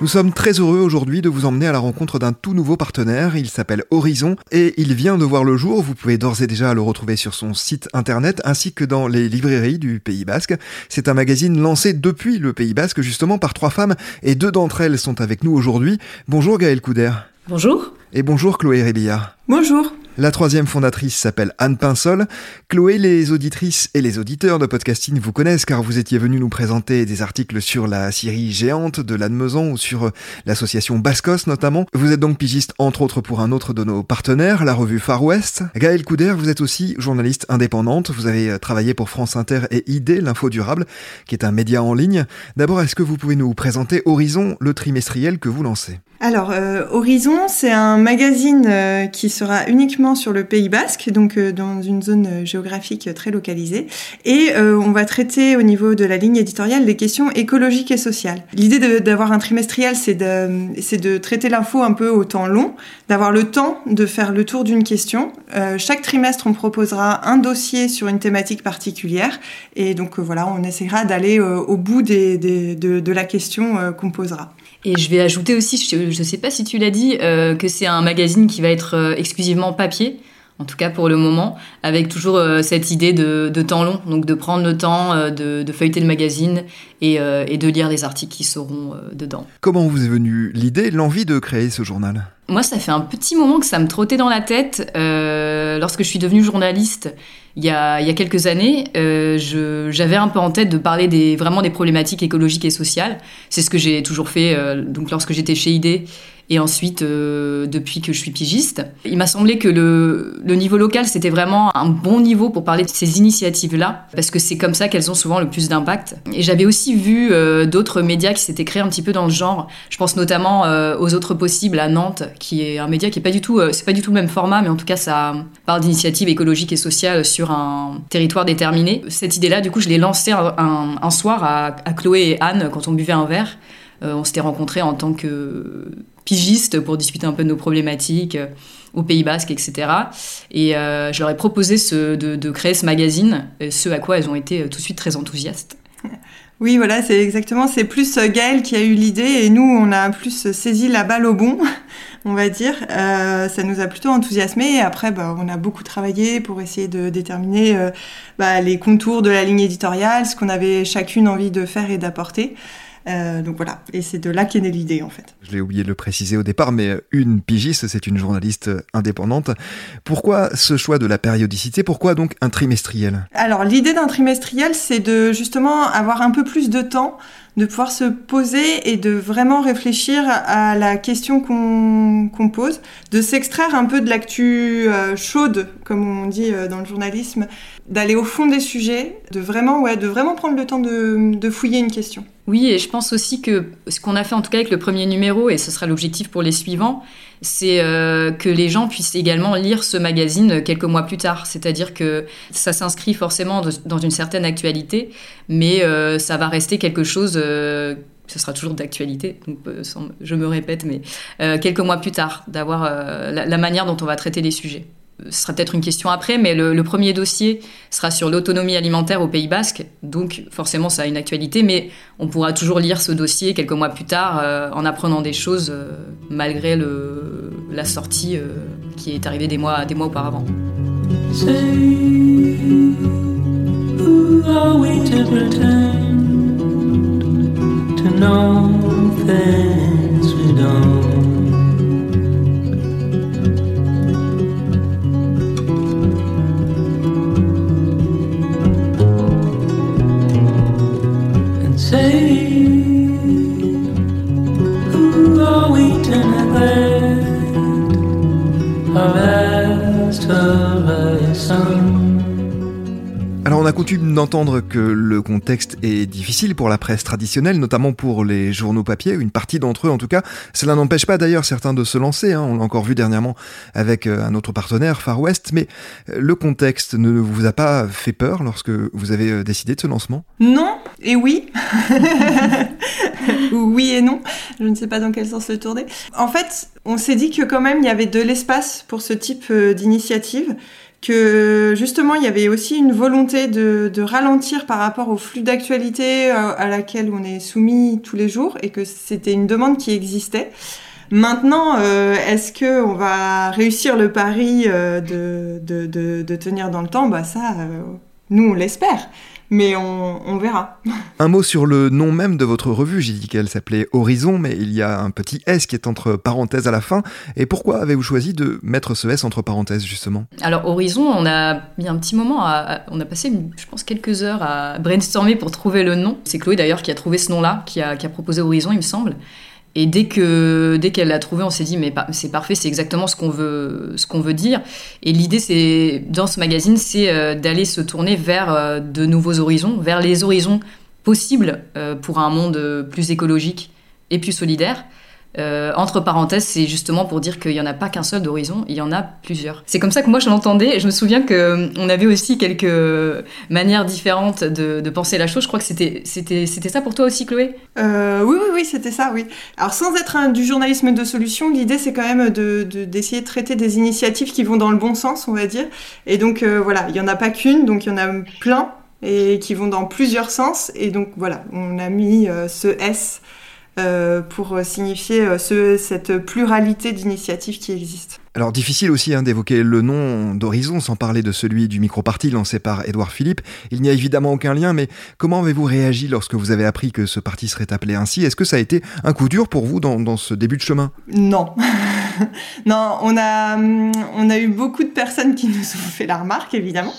Nous sommes très heureux aujourd'hui de vous emmener à la rencontre d'un tout nouveau partenaire. Il s'appelle Horizon et il vient de voir le jour. Vous pouvez d'ores et déjà le retrouver sur son site internet ainsi que dans les librairies du Pays Basque. C'est un magazine lancé depuis le Pays Basque justement par trois femmes et deux d'entre elles sont avec nous aujourd'hui. Bonjour Gaëlle Couder. Bonjour. Et bonjour Chloé Rébillard. Bonjour. La troisième fondatrice s'appelle Anne Pinsol. Chloé, les auditrices et les auditeurs de podcasting vous connaissent car vous étiez venu nous présenter des articles sur la Syrie géante de l'Anne-Mezan ou sur l'association Bascos notamment. Vous êtes donc pigiste entre autres pour un autre de nos partenaires, la revue Far West. Gaëlle Couder, vous êtes aussi journaliste indépendante. Vous avez travaillé pour France Inter et ID, l'info durable, qui est un média en ligne. D'abord, est-ce que vous pouvez nous présenter Horizon, le trimestriel que vous lancez? Alors, euh, Horizon, c'est un magazine euh, qui sera uniquement sur le Pays Basque, donc euh, dans une zone géographique très localisée. Et on va traiter au niveau de la ligne éditoriale des questions écologiques et sociales. L'idée d'avoir un trimestriel, c'est de, de traiter l'info un peu au temps long, d'avoir le temps de faire le tour d'une question. chaque trimestre, on proposera un dossier sur une thématique particulière. Et donc voilà, on essaiera d'aller au bout des, des, de, de, la question qu'on posera. Et je vais ajouter aussi, je ne sais pas si tu l'as dit, euh, que c'est un magazine qui va être euh, exclusivement papier, en tout cas pour le moment, avec toujours euh, cette idée de, de, temps long, donc de prendre le temps de, de, feuilleter le magazine et, et, de lire les articles qui seront dedans. Comment vous est venue l'idée, l'envie de créer ce journal? Moi, ça fait un petit moment que ça me trottait dans la tête. lorsque je suis devenue journaliste, il y a, il y a quelques années, euh, j'avais un peu en tête de parler des, vraiment des problématiques écologiques et sociales. C'est ce que j'ai toujours fait euh, donc lorsque j'étais chez ID et ensuite euh, depuis que je suis pigiste. Il m'a semblé que le, niveau local, c'était vraiment un bon niveau pour parler de ces initiatives-là, parce que c'est comme ça qu'elles ont souvent le plus d'impact. Et j'avais aussi vu euh, d'autres médias qui s'étaient créés un petit peu dans le genre. Je pense notamment euh, aux Autres Possibles à Nantes, qui est un média qui est pas du tout, c'est pas du tout le même format, mais en tout cas ça parle d'initiatives écologiques et sociales sur un territoire déterminé. Cette idée-là, du coup, je l'ai lancée un, soir à Chloé et Anne quand on buvait un verre. On s'était rencontrés en tant que pigistes pour discuter un peu de nos problématiques euh, au Pays Basque, etc. Et euh, je leur ai proposé de, créer ce magazine, ce à quoi elles ont été euh, tout de suite très enthousiastes. Oui, voilà, c'est exactement, c'est plus Gaëlle qui a eu l'idée et nous, on a plus saisi la balle au bon, on va dire. Euh, ça nous a plutôt enthousiasmé et après, bah, on a beaucoup travaillé pour essayer de déterminer euh, bah, les contours de la ligne éditoriale, ce qu'on avait chacune envie de faire et d'apporter. Euh, donc voilà, et c'est de là qu'est née l'idée en fait. Je l'ai oublié de le préciser au départ, mais une pigiste, c'est une journaliste indépendante. Pourquoi ce choix de la périodicité? Pourquoi donc un trimestriel? Alors l'idée d'un trimestriel, c'est de justement avoir un peu plus de temps de pouvoir se poser et de vraiment réfléchir à la question qu'on pose, de s'extraire un peu de l'actu euh, chaude, comme on dit euh, dans le journalisme, d'aller au fond des sujets, de vraiment, ouais, de vraiment prendre le temps de, de fouiller une question. Oui, et je pense aussi que ce qu'on a fait en tout cas avec le premier numéro, et ce sera l'objectif pour les suivants, c'est euh, que les gens puissent également lire ce magazine quelques mois plus tard. C'est-à-dire que ça s'inscrit forcément dans une certaine actualité, mais euh, ça va rester quelque chose euh, ce sera toujours d'actualité, je me répète, mais quelques mois plus tard, d'avoir la, manière dont on va traiter les sujets ce sera peut-être une question après, mais le, premier dossier sera sur l'autonomie alimentaire au Pays Basque, donc forcément ça a une actualité, mais on pourra toujours lire ce dossier quelques mois plus tard euh, en apprenant des choses euh, malgré la sortie euh, qui est arrivée des mois, des mois auparavant. D'entendre que le contexte est difficile pour la presse traditionnelle, notamment pour les journaux papier, une partie d'entre eux en tout cas. Cela n'empêche pas d'ailleurs certains de se lancer, hein. on l'a encore vu dernièrement avec euh, un autre partenaire, Far West, mais euh, le contexte ne vous a pas fait peur lorsque vous avez euh, décidé de ce lancement? Non, et oui. oui et non, je ne sais pas dans quel sens le tourner. En fait, on s'est dit que quand même il y avait de l'espace pour ce type d'initiative que justement il y avait aussi une volonté de, ralentir par rapport au flux d'actualité euh, à laquelle on est soumis tous les jours et que c'était une demande qui existait. Maintenant, euh, est-ce que on va réussir le pari euh, de, de, de, tenir dans le temps? Bah ça, nous on l'espère mais on, verra. Un mot sur le nom même de votre revue. J'ai dit qu'elle s'appelait Horizon, mais il y a un petit S qui est entre parenthèses à la fin. Et pourquoi avez-vous choisi de mettre ce S entre parenthèses, justement? Alors, Horizon, on a mis un petit moment, on a passé, je pense, quelques heures à brainstormer pour trouver le nom. C'est Chloé d'ailleurs qui a trouvé ce nom-là, qui a, qui a proposé Horizon, il me semble. Et dès que dès qu'elle l'a trouvé, on s'est dit mais c'est parfait, c'est exactement ce qu'on veut ce qu'on veut dire. Et l'idée c'est dans ce magazine, c'est euh, d'aller se tourner vers euh, de nouveaux horizons, vers les horizons possibles euh, pour un monde plus écologique et plus solidaire. Euh, entre parenthèses, c'est justement pour dire qu'il n'y en a pas qu'un seul d'horizon, il y en a plusieurs. C'est comme ça que moi je l'entendais. Je me souviens qu'on euh, avait aussi quelques manières différentes de, penser la chose. Je crois que c'était, c'était, c'était ça pour toi aussi, Chloé? Euh, Oui, oui, oui, c'était ça, oui. Alors sans être un, du journalisme de solution, l'idée c'est quand même de, d'essayer de traiter des initiatives qui vont dans le bon sens, on va dire. Et donc voilà, il n'y en a pas qu'une, donc il y en a plein et qui vont dans plusieurs sens. Et donc voilà, on a mis ce S euh, pour signifier euh, ce, cette pluralité d'initiatives qui existent. Alors difficile aussi hein, d'évoquer le nom d'Horizon sans parler de celui du micro-parti lancé par Édouard Philippe. Il n'y a évidemment aucun lien, mais comment avez-vous réagi lorsque vous avez appris que ce parti serait appelé ainsi? Est-ce que ça a été un coup dur pour vous dans, dans ce début de chemin? Non. non, on a, on a eu beaucoup de personnes qui nous ont fait la remarque, évidemment.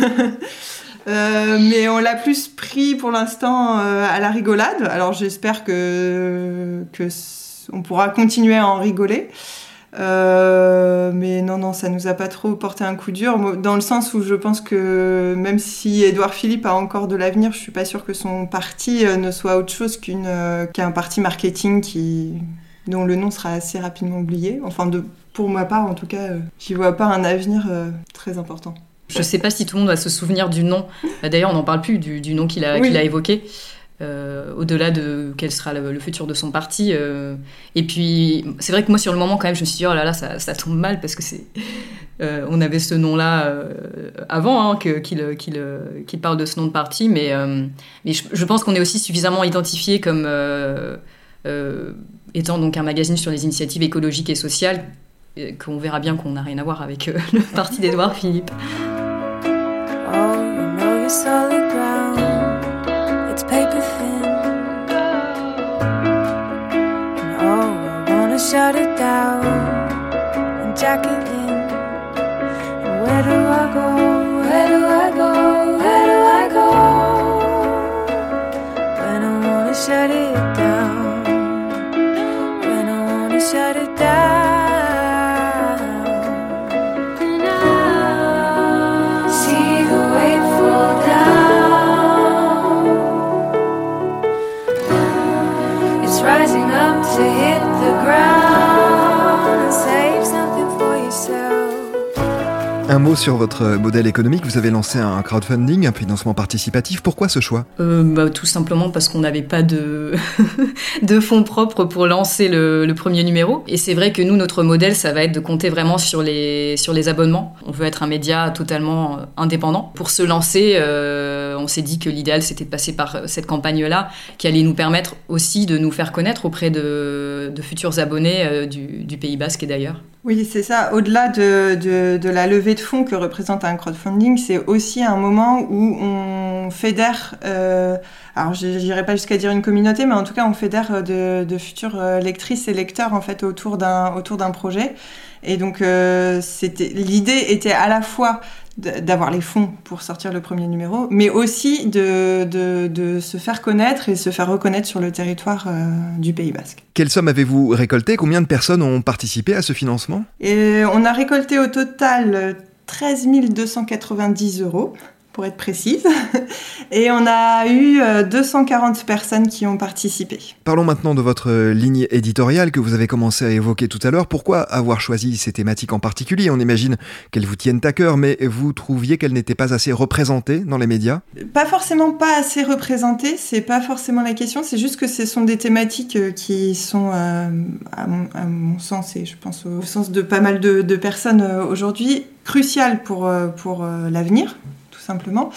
Euh, mais on l'a plus pris pour l'instant euh, à la rigolade. Alors j'espère que, on pourra continuer à en rigoler. Euh, mais non, non, ça nous a pas trop porté un coup dur, dans le sens où je pense que même si Édouard Philippe a encore de l'avenir, je suis pas sûre que son parti ne soit autre chose qu'un parti marketing dont le nom sera assez rapidement oublié. Enfin, pour ma part, en tout cas, j'y vois pas un avenir très important. Je ne sais pas si tout le monde va se souvenir du nom. Bah, d'ailleurs, on n'en parle plus du, nom qu'il a, a évoqué. Euh, au-delà de quel sera le, futur de son parti. Euh. et puis, c'est vrai que moi, sur le moment, quand même, je me suis dit, oh là là, ça, tombe mal parce que c'est. Euh, on avait ce nom-là avant hein, qu'il parle de ce nom de parti, mais, mais je, pense qu'on est aussi suffisamment identifié comme étant donc un magazine sur les initiatives écologiques et sociales qu'on verra bien qu'on n'a rien à voir avec le parti d'Edouard Philippe. Solid ground. It's paper thin. And oh, I wanna shut it down and jack it in. And where do I go? Where do I go? Where do I go? When I wanna shut it Un mot sur votre modèle économique. Vous avez lancé un crowdfunding, un financement participatif. Pourquoi ce choix? Euh, bah, Tout simplement parce qu'on n'avait pas de... fonds propres pour lancer le, premier numéro. Et c'est vrai que nous, notre modèle, ça va être de compter vraiment sur les, abonnements. On veut être un média totalement indépendant. Pour se lancer, euh, on s'est dit que l'idéal, c'était de passer par cette campagne-là, qui allait nous permettre aussi de nous faire connaître auprès de, futurs abonnés euh, du Pays Basque et d'ailleurs. Oui, c'est ça. Au-delà de, de, de, la levée de fonds que représente un crowdfunding, c'est aussi un moment où on fédère, euh, alors je n'irai pas jusqu'à dire une communauté, mais en tout cas on fédère de, de futures euh, lectrices et lecteurs en fait autour d'un autour d'un projet. Et donc euh, c'était l'idée était à la fois d'avoir les fonds pour sortir le premier numéro, mais aussi de, de, de, se faire connaître et se faire reconnaître sur le territoire euh, du Pays Basque. Quelle somme avez-vous récolté Combien de personnes ont participé à ce financement? Et On a récolté au total 13 290 euros pour être précise. Et on a eu 240 euh, personnes qui ont participé. Parlons maintenant de votre euh, ligne éditoriale que vous avez commencé à évoquer tout à l'heure. Pourquoi avoir choisi ces thématiques en particulier? On imagine qu'elles vous tiennent à cœur, mais vous trouviez qu'elles n'étaient pas assez représentées dans les médias? Pas forcément pas assez représentées, c'est pas forcément la question, c'est juste que ce sont des thématiques euh, qui sont, à, mon, sens, et je pense au sens de pas mal de, de personnes aujourd'hui, cruciales pour, pour l'avenir simplement.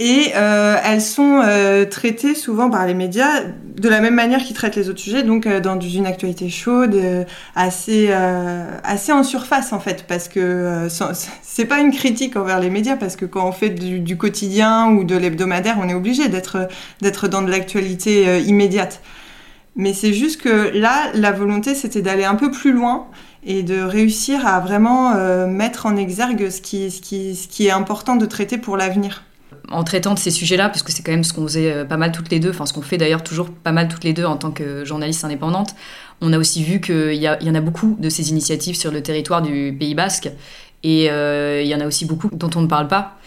Et euh, elles sont euh, traitées souvent par les médias de la même manière qu'ils traitent les autres sujets, donc euh, dans une actualité chaude, assez assez en surface en fait, parce que c'est pas une critique envers les médias, parce que quand on fait du, du quotidien ou de l'hebdomadaire, on est obligé d'être d'être dans de l'actualité immédiate. Mais c'est juste que là, la volonté, c'était d'aller un peu plus loin et de réussir à vraiment euh, mettre en exergue ce qui, est important de traiter pour l'avenir en traitant de ces sujets-là, parce que c'est quand même ce qu'on faisait euh, pas mal toutes les deux, enfin ce qu'on fait d'ailleurs toujours pas mal toutes les deux en tant que journaliste indépendante, on a aussi vu qu'il y, y, en a beaucoup de ces initiatives sur le territoire du Pays Basque, et euh, il y en a aussi beaucoup dont on ne parle pas.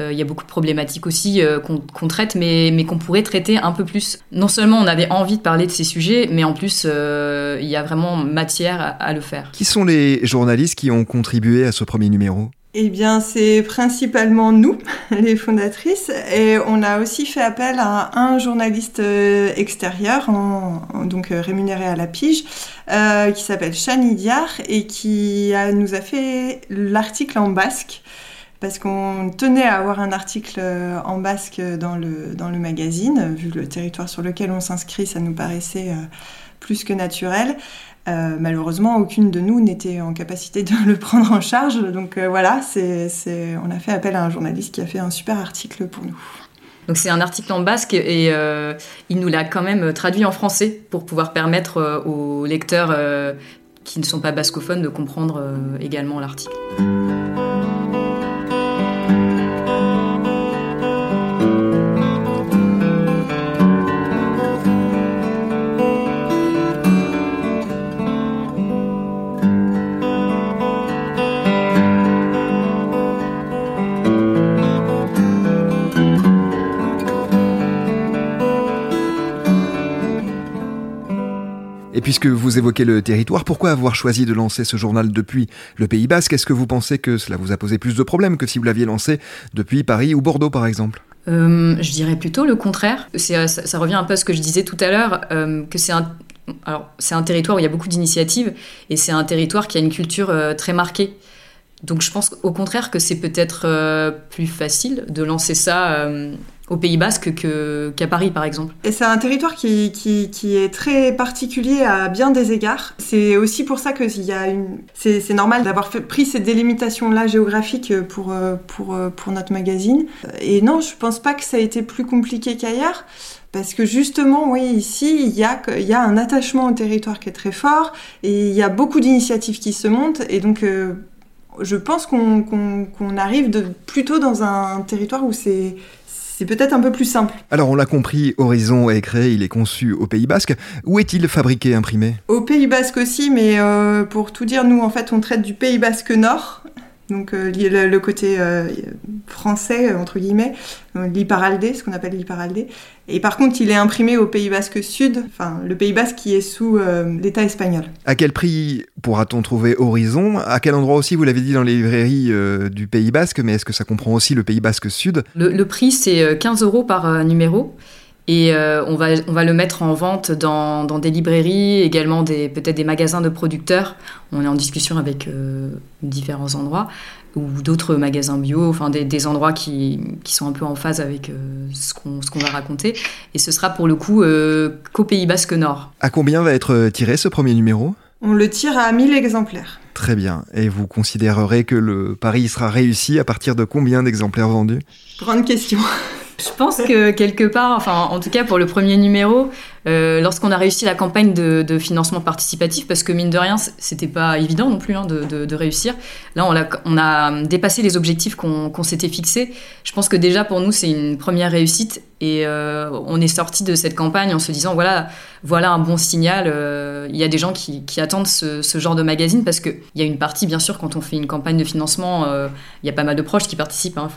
Euh, il y a beaucoup de problématiques aussi euh, qu'on traite, mais, mais qu'on pourrait traiter un peu plus. Non seulement on avait envie de parler de ces sujets, mais en plus euh, il y a vraiment matière à, le faire. Qui sont les journalistes qui ont contribué à ce premier numéro? Eh bien, c'est principalement nous, les fondatrices, et on a aussi fait appel à un journaliste extérieur, donc rémunéré à la pige, qui s'appelle Chani Diar et qui nous a fait l'article en basque parce qu'on tenait à avoir un article euh, en basque dans le, dans le magazine. Vu le territoire sur lequel on s'inscrit, ça nous paraissait euh, plus que naturel. Euh, malheureusement, aucune de nous n'était en capacité de le prendre en charge. Donc voilà, c'est, on a fait appel à un journaliste qui a fait un super article pour nous. Donc c'est un article en basque et il nous l'a quand même traduit en français pour pouvoir permettre aux lecteurs qui ne sont pas bascophones de comprendre également l'article. Puisque vous évoquez le territoire, pourquoi avoir choisi de lancer ce journal depuis le Pays Basque? Est-ce que vous pensez que cela vous a posé plus de problèmes que si vous l'aviez lancé depuis Paris ou Bordeaux, par exemple? Euh, Je dirais plutôt le contraire. Ça, ça, revient un peu à ce que je disais tout à l'heure, euh, que c'est un territoire où il y a beaucoup d'initiatives et c'est un territoire qui a une culture euh, très marquée. Donc, je pense au contraire que c'est peut-être plus facile de lancer ça au Pays Basque qu'à Paris, par exemple. Et c'est un territoire qui, est très particulier à bien des égards. C'est aussi pour ça que une... c'est normal d'avoir pris ces délimitations-là géographiques pour, notre magazine. Et non, je pense pas que ça a été plus compliqué qu'ailleurs. Parce que justement, oui, ici, il y, a, un attachement au territoire qui est très fort et il y a beaucoup d'initiatives qui se montent. Et donc, euh, je pense qu'on arrive plutôt dans un territoire où c'est c'est peut-être un peu plus simple. Alors on l'a compris, Horizon est créé, il est conçu au Pays Basque. Où est-il fabriqué, imprimé? Au Pays Basque aussi, mais euh, pour tout dire, nous en fait on traite du Pays Basque Nord, donc euh, le, côté euh, français, entre guillemets, l'Iparaldé, ce qu'on appelle l'Iparaldé. Et par contre, il est imprimé au Pays Basque Sud, enfin le Pays Basque qui est sous euh, l'État espagnol. À quel prix pourra-t-on trouver Horizon? À quel endroit aussi, vous l'avez dit dans les librairies du Pays Basque, mais est-ce que ça comprend aussi le Pays Basque Sud? Le, le, prix, c'est 15 euros par numéro. Et euh, on, va, on va le mettre en vente dans, dans des librairies, également peut-être des magasins de producteurs. On est en discussion avec euh, différents endroits ou d'autres magasins bio, enfin des, des endroits qui, qui, sont un peu en phase avec euh, ce qu'on va raconter. Et ce sera pour le coup qu'au Pays Basque Nord. À combien va être tiré ce premier numéro? On le tire à 1000 exemplaires. Très bien. Et vous considérerez que le pari sera réussi à partir de combien d'exemplaires vendus? Grande question. Je pense que quelque part, enfin en tout cas pour le premier numéro, Euh, lorsqu'on a réussi la campagne de, financement participatif, parce que mine de rien, c'était pas évident non plus hein, de, réussir. Là, on a, dépassé les objectifs qu'on s'était fixés. Je pense que déjà pour nous, c'est une première réussite et euh, on est sorti de cette campagne en se disant voilà, voilà un bon signal. Euh, il y a des gens qui, attendent ce, genre de magazine parce qu'il y a une partie, bien sûr, quand on fait une campagne de financement, il y a pas mal de proches qui participent. Hein,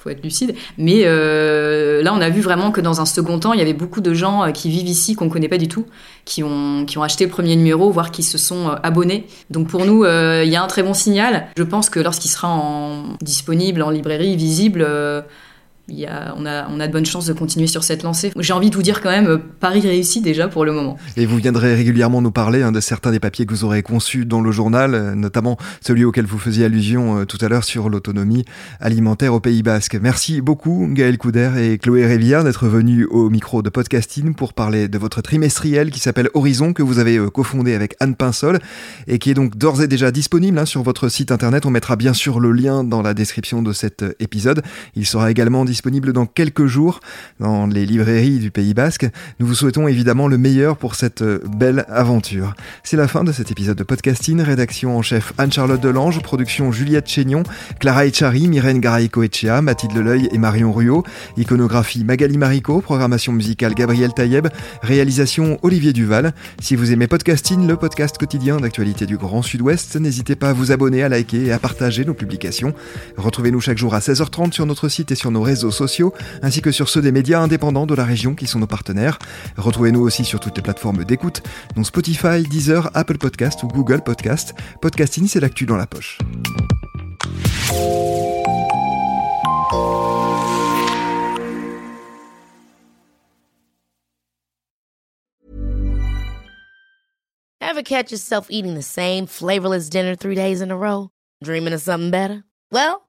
faut être lucide. Mais euh, là, on a vu vraiment que dans un second temps, il y avait beaucoup de gens euh, qui vivent ici qu'on connaît pas du tout, qui ont, qui ont acheté le premier numéro, voire qui se sont euh, abonnés. Donc pour nous, il y a un très bon signal. Je pense que lorsqu'il sera disponible en librairie, visible, on, a, de bonnes chances de continuer sur cette lancée. J'ai envie de vous dire quand même, euh, Paris réussit déjà pour le moment. Et vous viendrez régulièrement nous parler hein, de certains des papiers que vous aurez conçus dans le journal, euh, notamment celui auquel vous faisiez allusion euh, tout à l'heure sur l'autonomie alimentaire au Pays Basque. Merci beaucoup Gaël Couder et Chloé Révillard d'être venus au micro de podcasting pour parler de votre trimestriel qui s'appelle Horizon, que vous avez cofondé avec Anne Pinsol et qui est donc d'ores et déjà disponible hein, sur votre site internet. On mettra bien sûr le lien dans la description de cet épisode. Il sera également disponible disponible dans quelques jours dans les librairies du Pays Basque. Nous vous souhaitons évidemment le meilleur pour cette euh, belle aventure. C'est la fin de cet épisode de podcasting. Rédaction en chef Anne-Charlotte Delange, production Juliette Chénion, Clara Echari, Myrène Garay-Coetchea, Mathilde Leuil et Marion Ruot, iconographie Magali Marico, programmation musicale Gabriel Taïeb, réalisation Olivier Duval. Si vous aimez podcasting, le podcast quotidien d'actualité du Grand Sud-Ouest, n'hésitez pas à vous abonner, à liker et à partager nos publications. Retrouvez-nous chaque jour à 16h30 sur notre site et sur nos réseaux sociaux, ainsi que sur ceux des médias indépendants de la région qui sont nos partenaires. Retrouvez-nous aussi sur toutes les plateformes d'écoute, dont Spotify, Deezer, Apple Podcast ou Google Podcast. Podcasting, c'est l'actu dans la poche. Ever catch yourself eating the same flavorless dinner three days in a row? Dreaming of something better? Well,